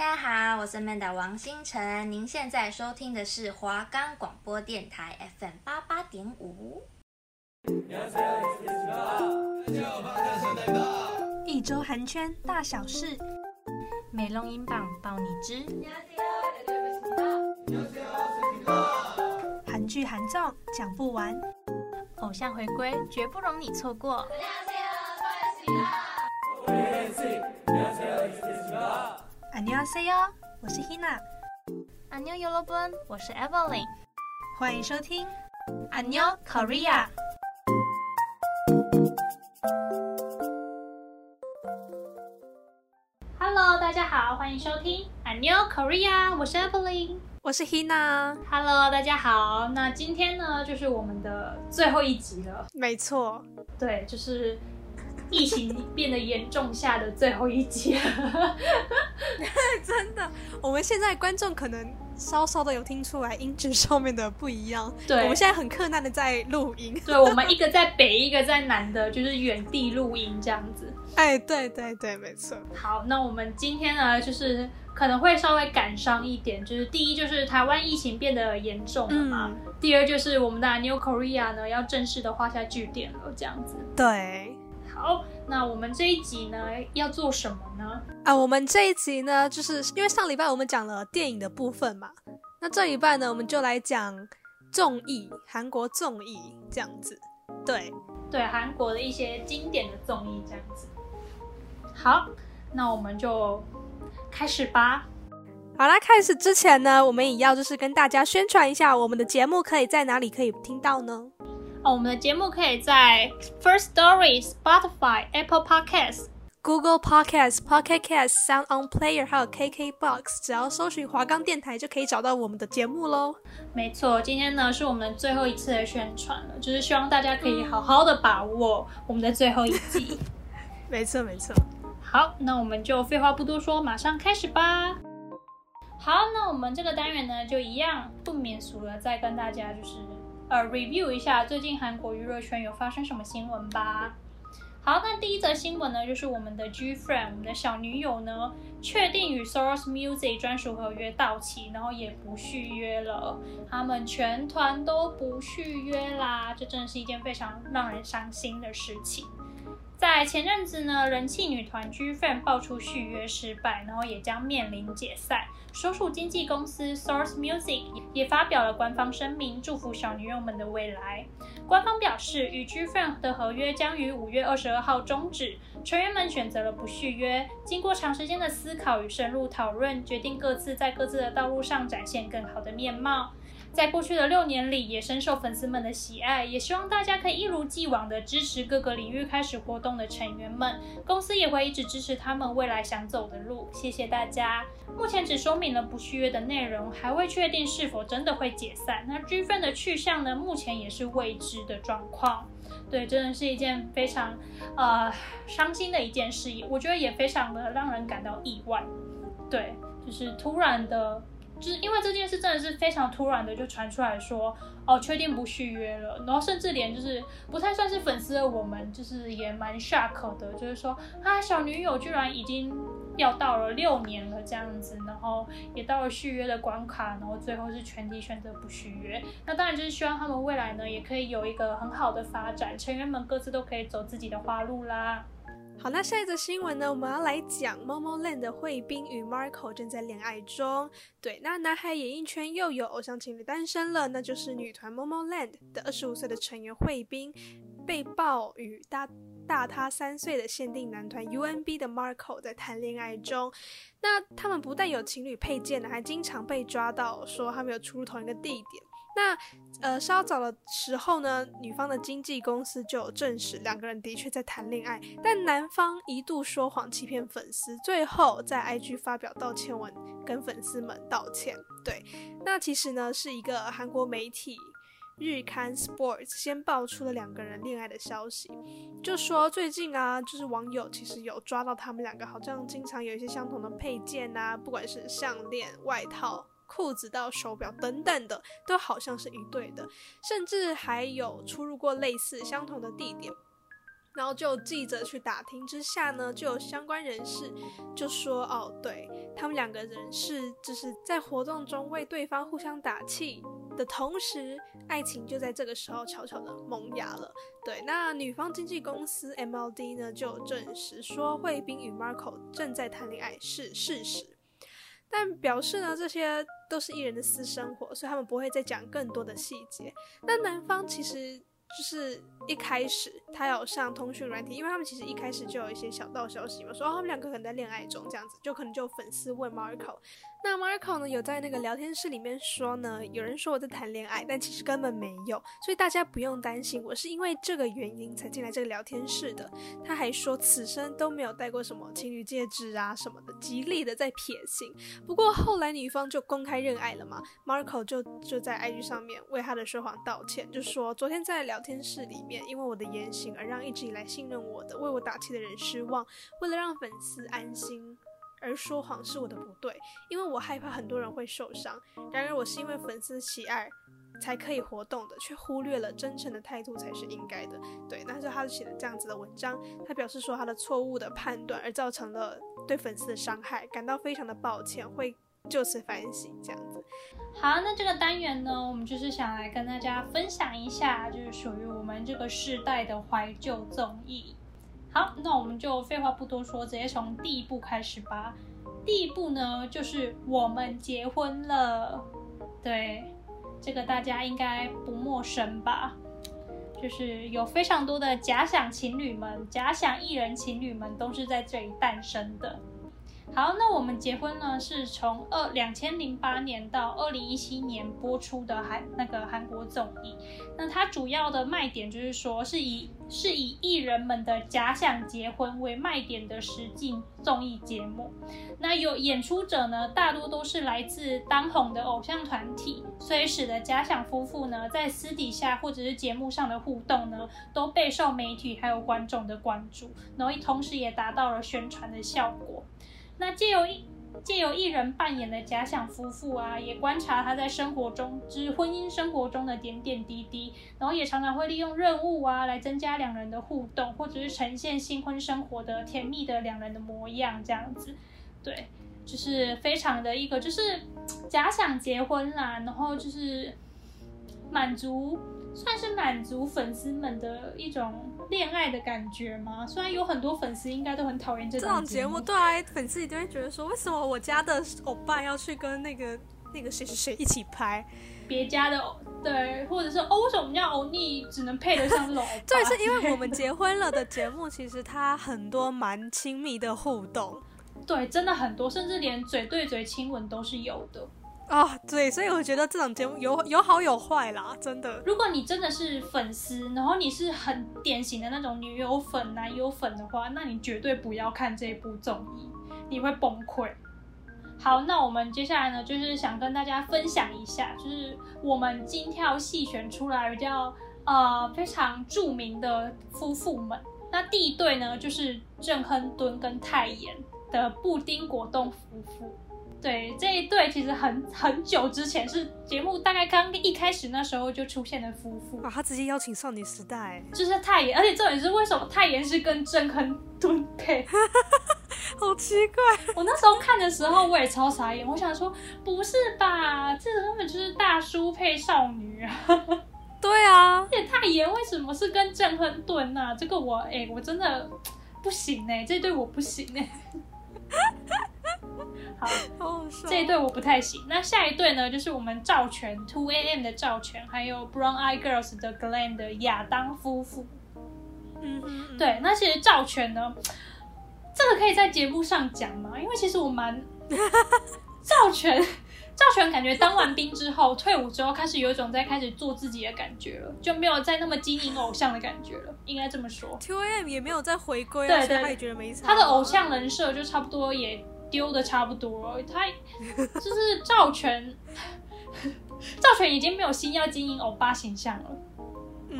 大家好，我是 Manda 王星辰，您现在收听的是华冈广播电台 FM 八八点五。一周韩圈大小事，美容音榜报你知。韩剧韩综讲不完，偶像回归绝不容你错过。안녕하세요，我是 Hina。안녕여러분，我是 Evelyn。欢迎收听안녕 Korea。 Hello，大家好，欢迎收听안녕 Korea，我是 Evelyn，我是 Hina。Hello，大家好。那今天呢，就是我们的最后一集了。没错，对，就是。 疫情变得严重下的最后一集，真的，我们现在观众可能稍稍的有听出来音质上面的不一样。对，我们现在很困难的在录音。对，我们一个在北，一个在南的，就是原地录音这样子。哎，对对对，没错。好，那我们今天呢，就是可能会稍微感伤一点，就是第一就是台湾疫情变得严重了嘛，嗯、第二就是我们的 New Korea 呢要正式的画下句点了，这样子。对。好，那我们这一集呢要做什么呢？啊，我们这一集呢，就是因为上礼拜我们讲了电影的部分嘛，那这一半呢，我们就来讲综艺，韩国综艺这样子。对，对，韩国的一些经典的综艺这样子。好，那我们就开始吧。好啦，开始之前呢，我们也要就是跟大家宣传一下，我们的节目可以在哪里可以听到呢？哦，我们的节目可以在 First Story、Spotify、Apple Podcasts、Google Podcasts、Pocket Casts、Sound On Player，还有 KK Box，只要搜寻华冈电台就可以找到我们的节目喽。没错，今天呢是我们最后一次的宣传了，就是希望大家可以好好的把握我们的最后一集。没错，没错。好，那我们就废话不多说，马上开始吧。好，那我们这个单元呢，就一样不免俗了，再跟大家就是。呃，review 一下最近韩国娱乐圈有发生什么新闻吧。好，那第一则新闻呢，就是我们的 Gfriend，我们的小女友呢，确定与 Source Music 专属合约到期，然后也不续约了。他们全团都不续约啦，这真的是一件非常让人伤心的事情。在前阵子呢，人气女团 Gfriend 爆出续约失败，然后也将面临解散。所属经纪公司 Source Music 也发表了官方声明，祝福小女友们的未来。官方表示，与 Gfriend 的合约将于五月二十二号终止，成员们选择了不续约。经过长时间的思考与深入讨论，决定各自在各自的道路上展现更好的面貌。在过去的六年里，也深受粉丝们的喜爱，也希望大家可以一如既往的支持各个领域开始活动的成员们。公司也会一直支持他们未来想走的路。谢谢大家。目前只说明了不续约的内容，还未确定是否真的会解散。那 G-FAN 的去向呢？目前也是未知的状况。对，真的是一件非常呃伤心的一件事，我觉得也非常的让人感到意外。对，就是突然的。就是因为这件事真的是非常突然的就传出来说，哦，确定不续约了，然后甚至连就是不太算是粉丝的我们，就是也蛮 shock 的，就是说啊，小女友居然已经要到了六年了这样子，然后也到了续约的关卡，然后最后是全体选择不续约。那当然就是希望他们未来呢也可以有一个很好的发展，成员们各自都可以走自己的花路啦。好，那下一则新闻呢？我们要来讲 MOMOLAND 的惠彬与 Marco 正在恋爱中。对，那南海演艺圈又有偶像情侣诞生了，那就是女团 MOMOLAND 的二十五岁的成员惠彬被曝与大大他三岁的限定男团 UNB 的 Marco 在谈恋爱中。那他们不但有情侣配件呢，还经常被抓到说他们有出入同一个地点。那呃，稍早的时候呢，女方的经纪公司就有证实两个人的确在谈恋爱，但男方一度说谎欺骗粉丝，最后在 IG 发表道歉文跟粉丝们道歉。对，那其实呢是一个韩国媒体日刊 Sports 先爆出了两个人恋爱的消息，就说最近啊，就是网友其实有抓到他们两个好像经常有一些相同的配件啊，不管是项链、外套。裤子到手表等等的，都好像是一对的，甚至还有出入过类似相同的地点。然后就记者去打听之下呢，就有相关人士就说，哦，对，他们两个人是就是在活动中为对方互相打气的同时，爱情就在这个时候悄悄的萌芽了。对，那女方经纪公司 MLD 呢就证实说，惠彬与 Marco 正在谈恋爱是事实，但表示呢这些都是艺人的私生活，所以他们不会再讲更多的细节。那男方其实。就是一开始他有上通讯软体，因为他们其实一开始就有一些小道消息嘛，说他们两个可能在恋爱中这样子，就可能就粉丝问 Marco。那 Marco 呢，有在那个聊天室里面说呢，有人说我在谈恋爱，但其实根本没有，所以大家不用担心，我是因为这个原因才进来这个聊天室的。他还说此生都没有戴过什么情侣戒指啊什么的，极力的在撇清。不过后来女方就公开认爱了嘛，Marco 就就在 IG 上面为他的说谎道歉，就说昨天在聊天室里面，因为我的言行而让一直以来信任我的、为我打气的人失望，为了让粉丝安心。而说谎是我的不对，因为我害怕很多人会受伤。然而我是因为粉丝喜爱才可以活动的，却忽略了真诚的态度才是应该的。对，那时候他写了这样子的文章，他表示说他的错误的判断而造成了对粉丝的伤害，感到非常的抱歉，会就此反省这样子。好，那这个单元呢，我们就是想来跟大家分享一下，就是属于我们这个世代的怀旧综艺。好，那我们就废话不多说，直接从第一步开始吧。第一步呢，就是我们结婚了。对，这个大家应该不陌生吧？就是有非常多的假想情侣们、假想艺人情侣们，都是在这里诞生的。好，那我们结婚呢，是从二两千零八年到二零一七年播出的韩那个韩国综艺。那它主要的卖点就是说，是以是以艺人们的假想结婚为卖点的实境综艺节目。那有演出者呢，大多都是来自当红的偶像团体，所以使得假想夫妇呢，在私底下或者是节目上的互动呢，都备受媒体还有观众的关注，然后同时也达到了宣传的效果。那借由一借由一人扮演的假想夫妇啊，也观察他在生活中，之婚姻生活中的点点滴滴，然后也常常会利用任务啊来增加两人的互动，或者是呈现新婚生活的甜蜜的两人的模样，这样子，对，就是非常的一个就是假想结婚啦，然后就是满足。算是满足粉丝们的一种恋爱的感觉吗？虽然有很多粉丝应该都很讨厌这种节目，对啊，粉丝一定会觉得说，为什么我家的欧巴要去跟那个那个谁谁谁一起拍别家的欧？对，或者是哦，为什么我们家欧尼只能配得上这种欧巴？对，是因为我们结婚了的节目，其实它很多蛮亲密的互动，对，真的很多，甚至连嘴对嘴亲吻都是有的。啊、对，所以我觉得这种节目有有好有坏啦，真的。如果你真的是粉丝，然后你是很典型的那种女友粉、男友粉的话，那你绝对不要看这部综艺，你会崩溃。好，那我们接下来呢，就是想跟大家分享一下，就是我们精挑细选出来比较呃非常著名的夫妇们。那第一对呢，就是郑亨敦跟泰妍的布丁果冻夫妇。对，这一对其实很很久之前是节目大概刚一开始那时候就出现的夫妇啊，他直接邀请少女时代，就是泰妍，而且重点是为什么泰妍是跟郑亨敦配，好奇怪。我那时候看的时候我也超傻眼，我想说不是吧，这根本就是大叔配少女啊。对啊，而且泰妍为什么是跟郑亨敦呢？这个我哎，我真的不行哎，这对我不行哎。好，好这一对我不太行。那下一对呢，就是我们赵权 Two AM 的赵权，还有 Brown Eye Girls 的 Glam 的亚当夫妇。嗯嗯，对。那其实赵权呢，这个可以在节目上讲吗？因为其实我蛮 赵权，赵权感觉当完兵之后退伍之后，开始有一种在开始做自己的感觉了，就没有再那么经营偶像的感觉了，应该这么说。Two AM 也没有再回归，对对，他也觉得没。他的偶像人设就差不多也。丢的差不多，他就是赵全，赵全已经没有心要经营欧巴形象了，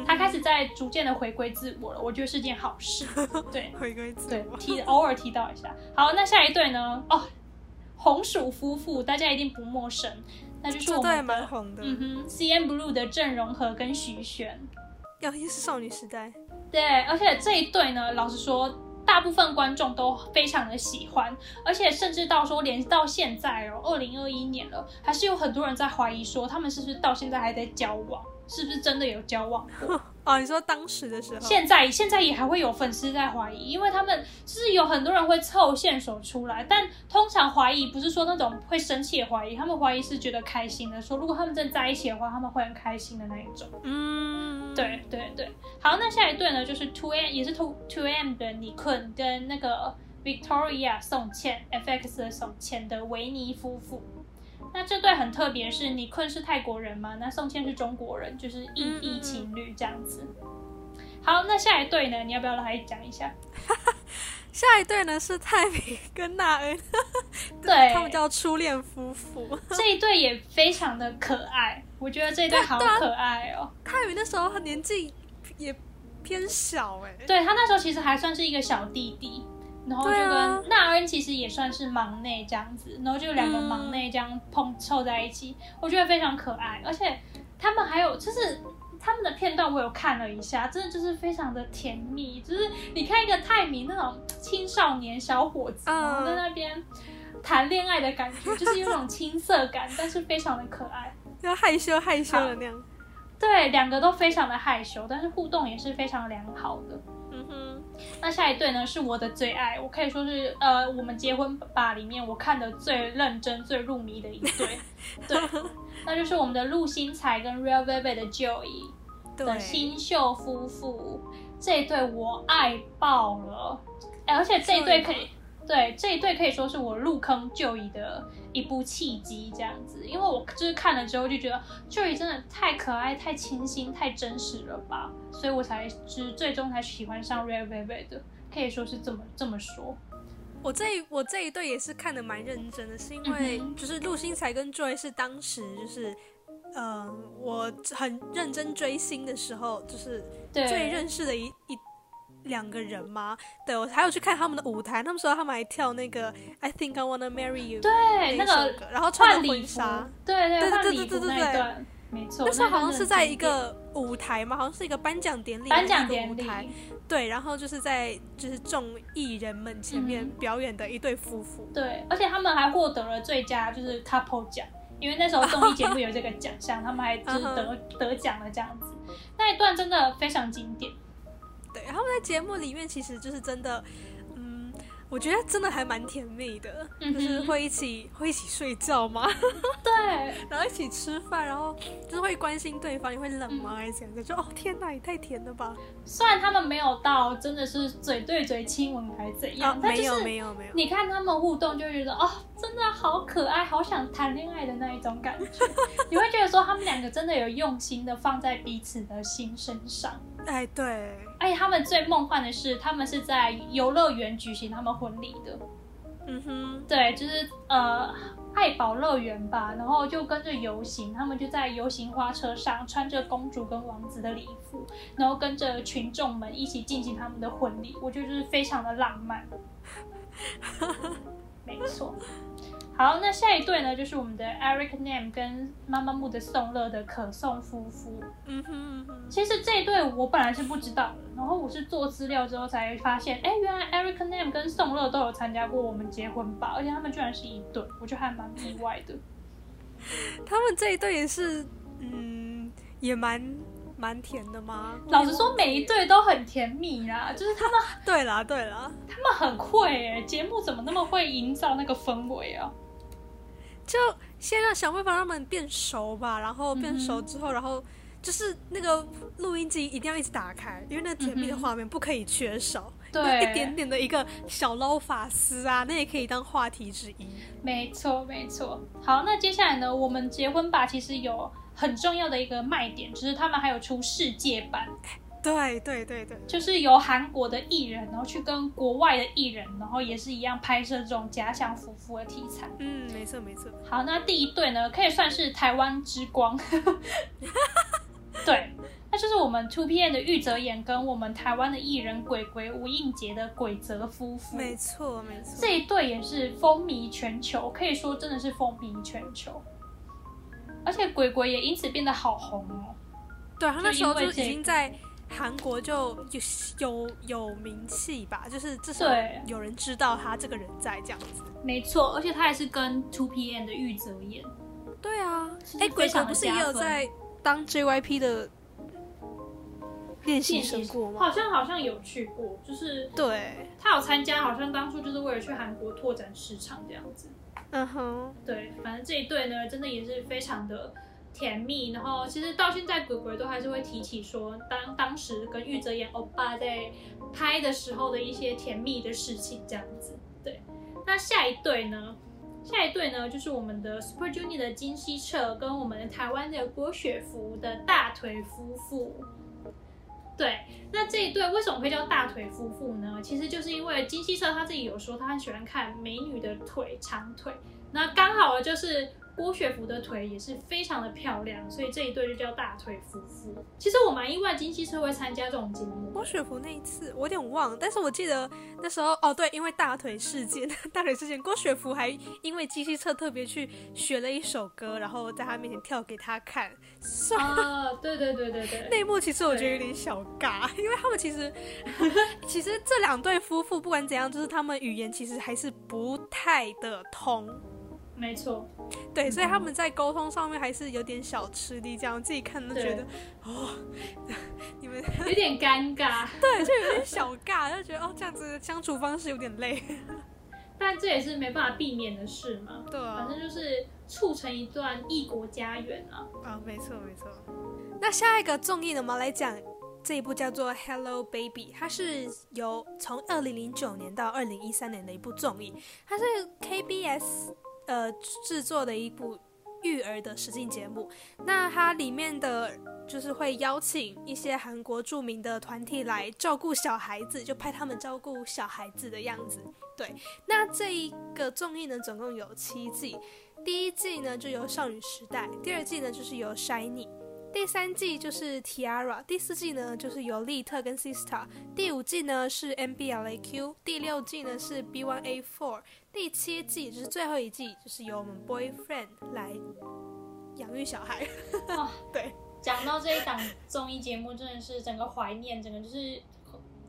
他开始在逐渐的回归自我了，我觉得是件好事。对，回归自我，对，提偶尔提到一下。好，那下一对呢？哦，红薯夫妇，大家一定不陌生，那就是我们红的，嗯哼，CNBLUE 的郑容和跟徐玄，要也是少女时代。对，而且这一对呢，老实说。大部分观众都非常的喜欢，而且甚至到说，连到现在哦，二零二一年了，还是有很多人在怀疑说，他们是不是到现在还在交往。是不是真的有交往过？哦，你说当时的时候，现在现在也还会有粉丝在怀疑，因为他们就是有很多人会凑线索出来，但通常怀疑不是说那种会生气的怀疑，他们怀疑是觉得开心的，说如果他们真的在一起的话，他们会很开心的那一种。嗯，对对对。好，那下一对呢，就是 Two M 也是 Two Two M 的尼坤跟那个 Victoria 宋茜 FX 的宋茜的维尼夫妇。那这对很特别，是尼坤是泰国人吗？那宋茜是中国人，就是异地情侣这样子。好，那下一对呢？你要不要来讲一下？下一对呢是泰米跟娜恩，对，他们叫初恋夫妇。这一对也非常的可爱，我觉得这一对好可爱哦。泰米那时候他年纪也偏小哎，对，他那时候其实还算是一个小弟弟。然后就跟纳恩其实也算是忙内这样子，然后就两个忙内这样碰凑在一起，我觉得非常可爱。而且他们还有就是他们的片段我有看了一下，真的就是非常的甜蜜，就是你看一个泰米那种青少年小伙子，然后在那边谈恋爱的感觉，就是有种青涩感，但是非常的可爱，要害羞害羞的那样。对，两个都非常的害羞，但是互动也是非常良好的。嗯哼，那下一对呢，是我的最爱，我可以说是呃，我们结婚吧里面我看的最认真、最入迷的一对。对，那就是我们的陆星材跟 Real Velvet 的 Joey 的新秀夫妇，这一对我爱爆了，而且这一对可以。对，这一对可以说是我入坑 Joey 的一部契机，这样子，因为我就是看了之后就觉得 Joey 真的太可爱、太清新、太真实了吧，所以我才就是最终才喜欢上 Red Velvet 的，可以说是这么这么说。我这一我这一对也是看的蛮认真的，是因为就是陆星材跟 Joey 是当时就是，嗯、呃，我很认真追星的时候，就是最认识的一一。两个人吗？对我还有去看他们的舞台他们说他们还跳那个 i think i wanna marry you 对那个然后穿的婚纱。对对对对对对对没错那时候好像是在一个舞台嘛好像是一个颁奖典礼颁奖典礼。对然后就是在就是众艺人们前面表演的一对夫妇。对而且他们还获得了最佳就是 couple 奖因为那时候 综艺节目有这个奖项他们还就是得得奖了这样子。那一段真的非常经典。对，他们在节目里面其实就是真的，嗯，我觉得真的还蛮甜蜜的，嗯、就是会一起会一起睡觉吗？对，然后一起吃饭，然后就是会关心对方，你会冷吗？还是怎样？就哦天哪，也太甜了吧！虽然他们没有到真的是嘴对嘴亲吻还是怎样，哦、但是没有没有没有，你看他们互动就觉得哦，真的好可爱，好想谈恋爱的那一种感觉。你会觉得说他们两个真的有用心的放在彼此的心身上。哎，对。哎，他们最梦幻的是，他们是在游乐园举行他们婚礼的。嗯哼，对，就是呃爱宝乐园吧，然后就跟着游行，他们就在游行花车上，穿着公主跟王子的礼服，然后跟着群众们一起进行他们的婚礼。我觉得就是非常的浪漫。没错。好，那下一对呢，就是我们的 Eric Nam 跟妈妈木的宋乐的可颂夫妇。嗯哼嗯哼，其实这一对我本来是不知道的，然后我是做资料之后才发现，哎，原来 Eric Nam 跟宋乐都有参加过我们结婚吧，而且他们居然是一对，我觉得还蛮意外的。他们这一对也是，嗯，也蛮蛮甜的吗？老实说，每一对都很甜蜜啦，就是他们。对啦对啦，他们很会哎，节目怎么那么会营造那个氛围啊？就先让想办法让他们变熟吧，然后变熟之后，嗯、然后就是那个录音机一定要一直打开，因为那甜蜜的画面不可以缺少。对、嗯，一点点的一个小捞法丝啊，那也可以当话题之一。没错，没错。好，那接下来呢，我们结婚吧，其实有很重要的一个卖点，就是他们还有出世界版。对对对对，就是由韩国的艺人，然后去跟国外的艺人，然后也是一样拍摄这种假想夫妇的题材。嗯，没错没错。好，那第一对呢，可以算是台湾之光。对，那就是我们 Two PM 的玉泽演跟我们台湾的艺人鬼鬼吴映洁的鬼泽夫妇。没错没错，这一对也是风靡全球，可以说真的是风靡全球。而且鬼鬼也因此变得好红哦。对，他那时候就已经在。韩国就有有有名气吧，就是至少有人知道他这个人在这样子。没错，而且他也是跟 Two PM 的玉泽演。对啊，哎，鬼鬼不是也有在当 JYP 的练习生过吗？好像好像有去过，就是对，他有参加，好像当初就是为了去韩国拓展市场这样子。嗯哼，对，反正这一对呢，真的也是非常的甜蜜。然后其实到现在，鬼鬼都还是会提起说，当当时跟玉泽演欧巴在拍的时候的一些甜蜜的事情这样子。对，那下一对呢？下一对呢，就是我们的 Super Junior 的金希澈跟我们的台湾的郭雪芙的大腿夫妇。对，那这一对为什么会叫大腿夫妇呢？其实就是因为金希澈他自己有说，他很喜欢看美女的腿，长腿。那刚好就是。郭雪芙的腿也是非常的漂亮，所以这一对就叫大腿夫妇。其实我蛮意外金希澈会参加这种节目。郭雪芙那一次我有点忘了，但是我记得那时候哦，对，因为大腿事件，大腿事件，郭雪芙还因为金希澈特别去学了一首歌，然后在他面前跳给他看。啊，对对对对对，那一 幕其实我觉得有点小尬，因为他们其实 其实这两对夫妇不管怎样，就是他们语言其实还是不太的通。没错，对，所以他们在沟通上面还是有点小吃力，这样自己看都觉得哦，你们 有点尴尬，对，就有点小尬，就觉得哦，这样子相处方式有点累，但这也是没办法避免的事嘛。对啊，反正就是促成一段异国家园啊。啊，没错没错。那下一个综艺呢，我们来讲这一部叫做《Hello Baby》，它是由从二零零九年到二零一三年的一部综艺，它是 KBS。呃，制作的一部育儿的实境节目，那它里面的就是会邀请一些韩国著名的团体来照顾小孩子，就拍他们照顾小孩子的样子。对，那这一个综艺呢，总共有七季，第一季呢就由少女时代，第二季呢就是由 Shiny，。第三季就是 Tiara，第四季呢就是由利特跟 Sistar，第五季呢是 MBLAQ，第六季呢是 B1A4，第七季就是最后一季，就是由我们 Boyfriend 来养育小孩。哦，对，讲到这一档综艺节目，真的是整个怀念，整个就是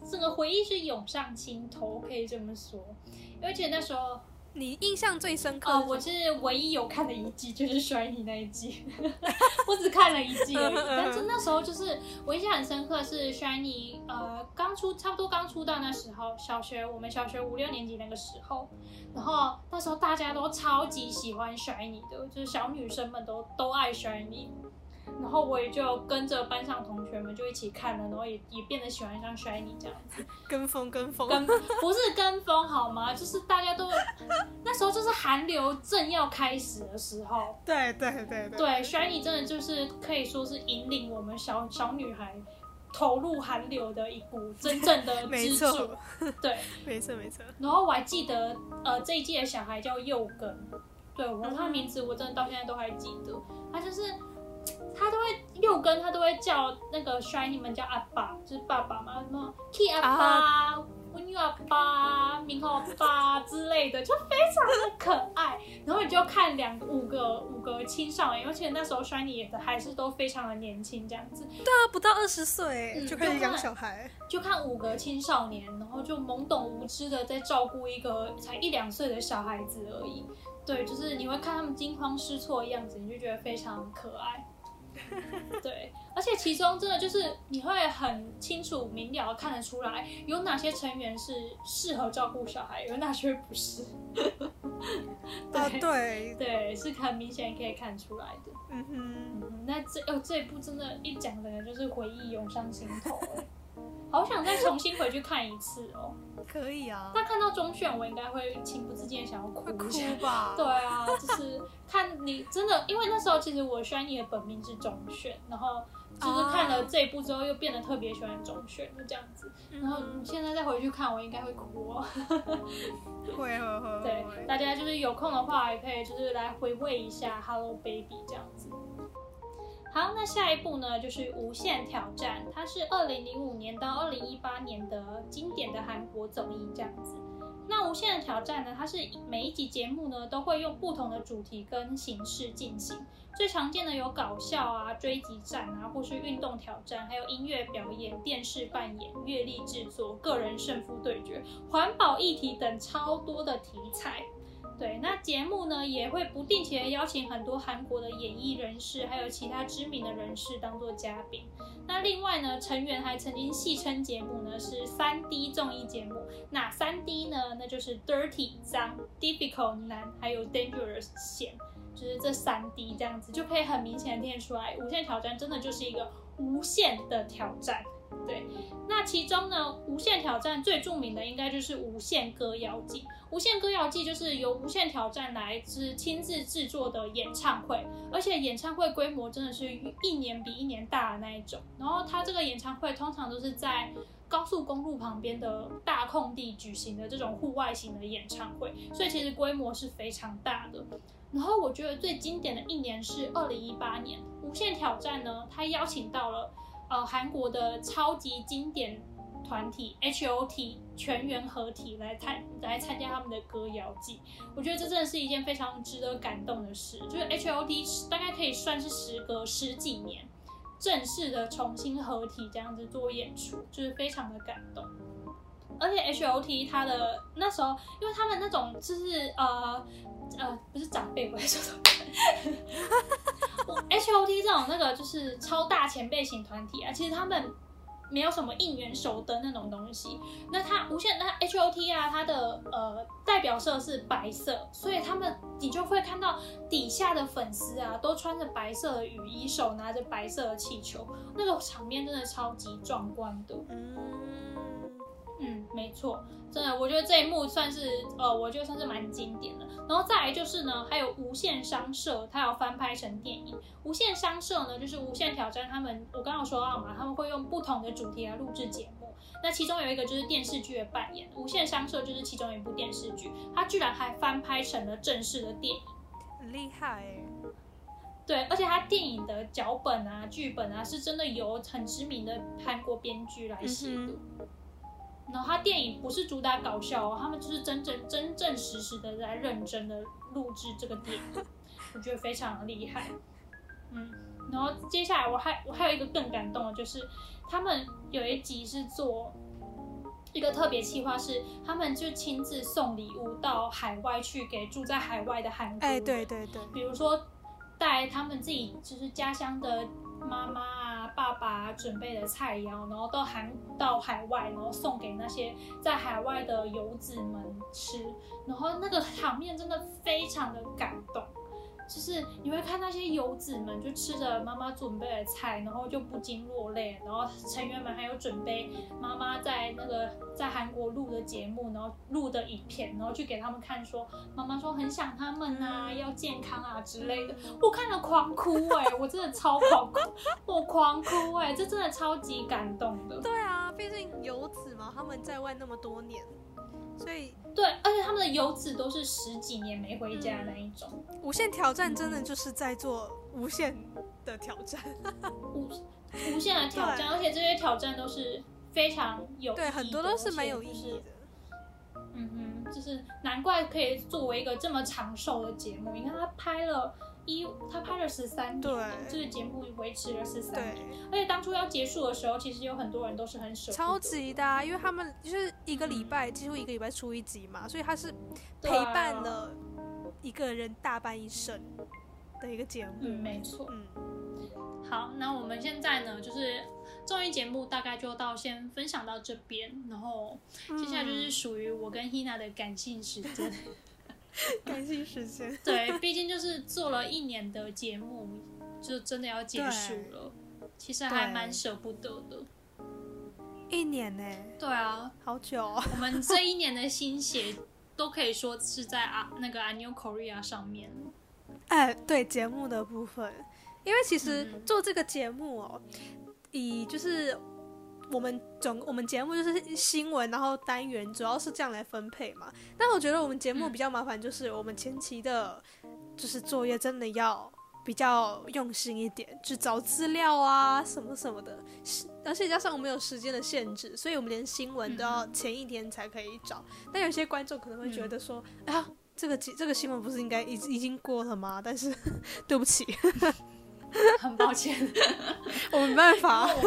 整个回忆是涌上心头，可以这么说，而且那时候。你印象最深刻？哦，我是唯一有看的一季，就是 SHINee 那一季，我只看了一季而已。但是那时候就是我印象很深刻，是 SHINee 呃刚出，差不多刚出道那时候，小学我们小学五六年级那个时候，然后那时候大家都超级喜欢 SHINee 的，就是小女生们都都爱 SHINee。然后我也就跟着班上同学们就一起看了，然后也也变得喜欢上 SHINee 这样子，跟风跟风，跟不是跟风好吗？就是大家都那时候就是韩流正要开始的时候，对对对对，对。SHINee 真的就是可以说是引领我们小小女孩投入韩流的一股真正的支柱，对，没错没错。然后我还记得呃这一季的小孩叫佑根，对我他的名字我真的到现在都还记得，他就是。他都会六根，他都会叫那个 SHINee 们叫阿爸，就是爸爸嘛，什么 Key 阿爸、温玉阿爸、明浩阿爸 之类的，就非常的可爱。然后你就看两五个五个青少年，而且那时候 SHINee 也还是都非常的年轻，这样子。对啊，不到二十岁、嗯、就可以养小孩就，就看五个青少年，然后就懵懂无知的在照顾一个才一两岁的小孩子而已。对，就是你会看他们惊慌失措的样子，你就觉得非常可爱。对，而且其中真的就是你会很清楚明了看得出来，有哪些成员是适合照顾小孩，有哪些不是。啊，对对，是很明显可以看出来的。嗯哼，嗯，那这哦这一部真的，一讲的就是回忆涌上心头。好想再重新回去看一次哦！可以啊，但看到钟鉉，我应该会情不自禁想要哭。哭吧？对啊，就是看你真的，因为那时候其实我 SHINee 的本名是钟鉉，然后就是看了这一部之后，又变得特别喜欢钟鉉，就这样子。然后现在再回去看，我应该会哭哦。会会 会。对，大家就是有空的话，也可以就是来回味一下《Hello Baby》这样子。好，那下一部呢，就是《无限挑战》，它是二零零五年到二零一八年的经典的韩国综艺这样子。那无限的挑战呢，它是每一集节目呢都会用不同的主题跟形式进行。最常见的有搞笑啊、追击战啊，或是运动挑战，还有音乐表演、电视扮演、乐力制作、个人胜负对决、环保议题等超多的题材。对，那节目呢也会不定期的邀请很多韩国的演艺人士，还有其他知名的人士当做嘉宾。那另外呢，成员还曾经戏称节目呢是三 D 综艺节目。那三 D 呢？那就是 Dirty 脏、Difficult 难，还有 Dangerous 险，就是这三 D 这样子就可以很明显的听出来，无限挑战真的就是一个无限的挑战。对，那其中呢，无限挑战最著名的应该就是无限歌谣祭。无限歌谣祭就是由无限挑战来自亲自制作的演唱会，而且演唱会规模真的是一年比一年大的那一种。然后它这个演唱会通常都是在高速公路旁边的大空地举行的这种户外型的演唱会，所以其实规模是非常大的。然后我觉得最经典的一年是二零一八年，无限挑战呢，它邀请到了。呃，韩国的超级经典团体 H.O.T 全员合体来参来参加他们的歌谣季，我觉得这真的是一件非常值得感动的事。就是 H.O.T 大概可以算是时隔十几年正式的重新合体这样子做演出，就是非常的感动。而且 H.O.T 他的那时候，因为他们那种就是呃。呃，不是长辈，我在说什么？H O T 这种那个就是超大前辈型团体啊，其实他们没有什么应援手灯那种东西。那他无限，那 H O T 啊，它的呃代表色是白色，所以他们你就会看到底下的粉丝啊，都穿着白色的雨衣，手拿着白色的气球，那个场面真的超级壮观的。嗯，没错，真的，我觉得这一幕算是，呃，我觉得算是蛮经典的。然后再来就是呢，还有无限商社，它要翻拍成电影。无限商社呢，就是无限挑战，他们我刚刚有说到嘛，他们会用不同的主题来录制节目。那其中有一个就是电视剧的扮演，无限商社就是其中一部电视剧，它居然还翻拍成了正式的电影，很厉害欸。对，而且它电影的脚本啊、剧本啊，是真的由很知名的韩国编剧来写的。嗯然后他电影不是主打搞笑哦，他们就是真正真正实实的在认真的录制这个电影，我觉得非常的厉害。嗯，然后接下来我还我还有一个更感动的，就是他们有一集是做一个特别企划，是他们就亲自送礼物到海外去给住在海外的韩国人，哎，对对对，比如说带他们自己就是家乡的妈妈。爸爸准备的菜肴，然后到海到海外，然后送给那些在海外的游子们吃，然后那个场面真的非常的感动。就是你会看那些游子们就吃着妈妈准备的菜，然后就不禁落泪。然后成员们还有准备妈妈在那个在韩国录的节目，然后录的影片，然后去给他们看说，说妈妈说很想他们啊，要健康啊之类的。我看了狂哭哎、欸，我真的超狂哭，我狂哭哎、欸，这真的超级感动的。对啊，毕竟游子嘛，他们在外那么多年。所以对，而且他们的游子都是十几年没回家的那一种。无限挑战真的就是在做无限的挑战，无无限的挑战，而且这些挑战都是非常有意义的，对，很多都是蛮有意义的。嗯哼，就是难怪可以作为一个这么长寿的节目。你看他拍了。一，他拍了十三年，对，这个节目维持了十三年，而且当初要结束的时候，其实有很多人都是很舍超级的啊，因为他们就是一个礼拜，嗯，几乎一个礼拜出一集嘛，所以他是陪伴了一个人大半一生的一个节目，嗯，没错，嗯，好，那我们现在呢，就是综艺节目大概就到先分享到这边，然后接下来就是属于我跟 Hina 的感性时间。感性时间，对，毕竟就是做了一年的节目，就真的要结束了，其实还蛮舍不得的。一年呢？对啊，好久哦。我们这一年的心血都可以说是在啊那个 Anew Korea 上面。哎，对节目的部分，因为其实做这个节目哦，以就是。我们总我们节目就是新闻，然后单元主要是这样来分配嘛。但我觉得我们节目比较麻烦，就是我们前期的，就是作业真的要比较用心一点，去找资料啊什么什么的。而且加上我们有时间的限制，所以我们连新闻都要前一天才可以找。嗯、但有些观众可能会觉得说：“哎、嗯、呀，这个这个新闻不是应该已已经过了吗？”但是 对不起，很抱歉，我没办法。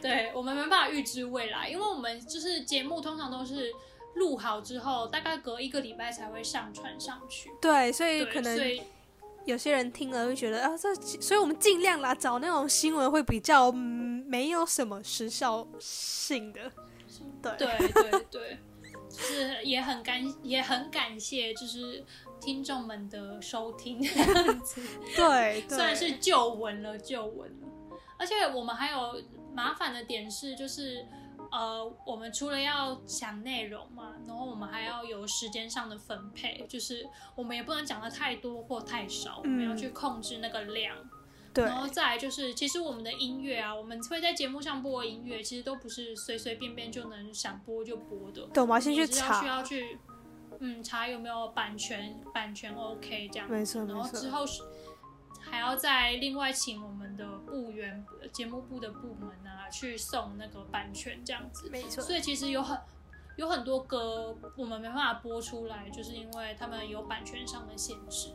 对，我们没办法预知未来，因为我们就是节目通常都是录好之后，大概隔一个礼拜才会上传上去。对，所以可能。有些人听了会觉得啊，这所以我们尽量啦，找那种新闻会比较、嗯、没有什么时效性的。对对对对，就是也很感也很感谢，就是听众们的收听对，算是旧闻了，旧闻了。而且我们还有麻烦的点是，就是。呃，我们除了要讲内容嘛，然后我们还要有时间上的分配，就是我们也不能讲的太多或太少，嗯，我们要去控制那个量。对，然后再来就是，其实我们的音乐啊，我们会在节目上播音乐，其实都不是随随便便就能想播就播的。对，我们要先去查，需要去嗯查有没有版权，版权 OK 这样。没错，然后之后是。还要再另外请我们的部员、节目部的部门啊，去送那个版权这样子。没错。所以其实有很有很多歌我们没办法播出来，就是因为他们有版权上的限制。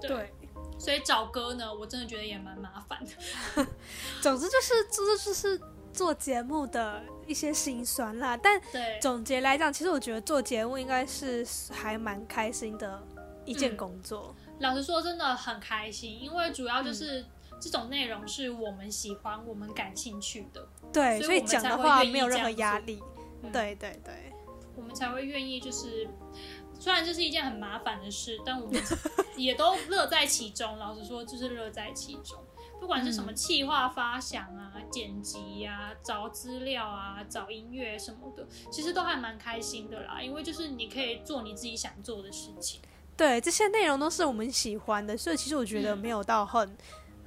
对。对。所以找歌呢，我真的觉得也蛮麻烦的。总之就是，这就是做节目的一些辛酸啦。但总结来讲，其实我觉得做节目应该是还蛮开心的一件工作。嗯老实说，真的很开心，因为主要就是这种内容是我们喜欢、嗯、我们感兴趣的，对，所以讲的话没有任何压力。嗯、对对对，我们才会愿意。就是虽然这是一件很麻烦的事，但我们 也都乐在其中。老实说，就是乐在其中。不管是什么企划发想啊、嗯、剪辑呀、啊、找资料啊、找音乐什么的，其实都还蛮开心的啦。因为就是你可以做你自己想做的事情。对，这些内容都是我们喜欢的，所以其实我觉得没有到很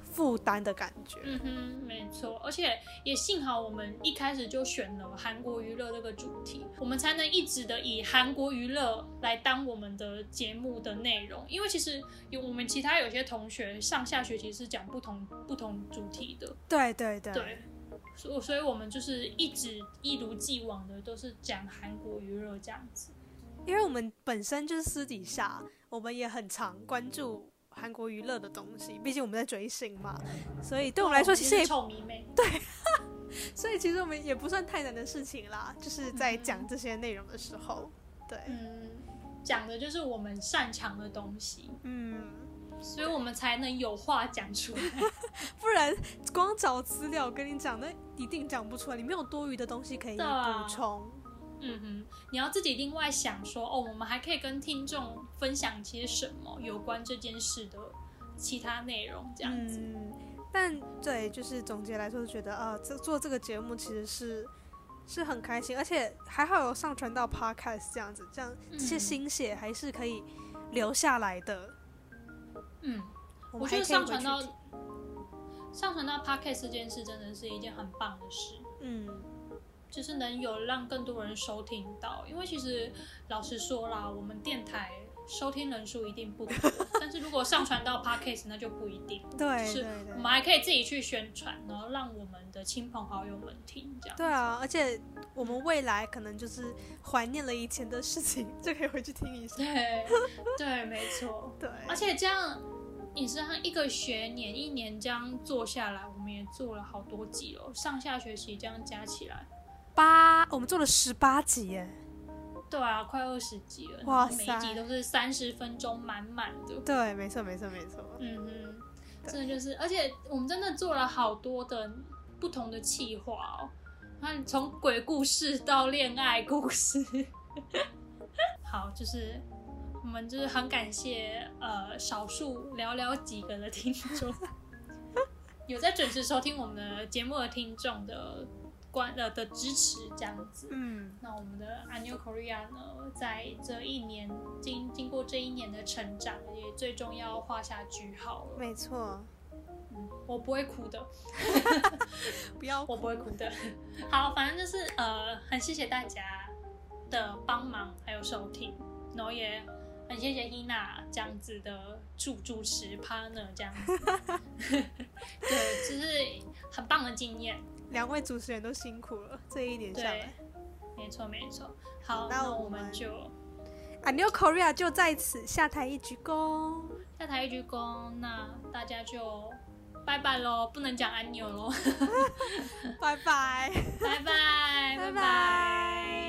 负担的感觉。嗯哼，没错，而且也幸好我们一开始就选了韩国娱乐这个主题，我们才能一直的以韩国娱乐来当我们的节目的内容。因为其实有我们其他有些同学上下学期是讲不同不同主题的。对对对。对，所所以我们就是一直一如既往的都是讲韩国娱乐这样子。因为我们本身就是私底下，我们也很常关注韩国娱乐的东西，毕竟我们在追星嘛，所以对我们来说其实也臭迷妹。对，所以其实我们也不算太难的事情啦，就是在讲这些内容的时候，对，嗯，讲的就是我们擅长的东西，嗯，所以我们才能有话讲出来，不然光找资料，跟你讲，那一定讲不出来，你没有多余的东西可以补充。嗯哼，你要自己另外想说哦，我们还可以跟听众分享些什么有关这件事的其他内容，这样子。嗯，但对，就是总结来说，是觉得啊，这、呃、做这个节目其实是是很开心，而且还好有上传到 Podcast 这样子，这样这些心血还是可以留下来的。嗯，我，我觉得上传到上传到 Podcast 这件事真的是一件很棒的事。嗯。就是能有让更多人收听到，因为其实老实说啦，我们电台收听人数一定不多，但是如果上传到 Podcast 那就不一定。对，就是我们还可以自己去宣传，然后让我们的亲朋好友们听这样。对啊，而且我们未来可能就是怀念了以前的事情，就可以回去听一下。对，对，没错。对，而且这样，你是一个学年一年这样做下来，我们也做了好多集哦，上下学期这样加起来。八，我们做了十八集耶。对啊，快二十集了。哇塞，每一集都是三十分钟满满的。对，没错，没错，没错。嗯哼，真的就是，而且我们真的做了好多的不同的企划哦。看，从鬼故事到恋爱故事，好，就是我们就是很感谢呃少数寥寥几个的听众，有在准时收听我们的节目的听众的。关呃的支持这样子，嗯，那我们的 Annew Korea 呢，在这一年经经过这一年的成长，也最终要画下句号了。没错，嗯，我不会哭的 不要，我不会哭的。好，反正就是呃，很谢谢大家的帮忙还有收听，然后也很谢谢伊娜这样子的主主持 partner 这样子，对，就是很棒的经验。两位主持人都辛苦了，这一年下来，没错没错。好，那我们就 Annyeong Korea 就在此下台一鞠躬，下台一鞠躬，那大家就拜拜喽，不能讲安妞喽，拜拜，拜拜，拜拜。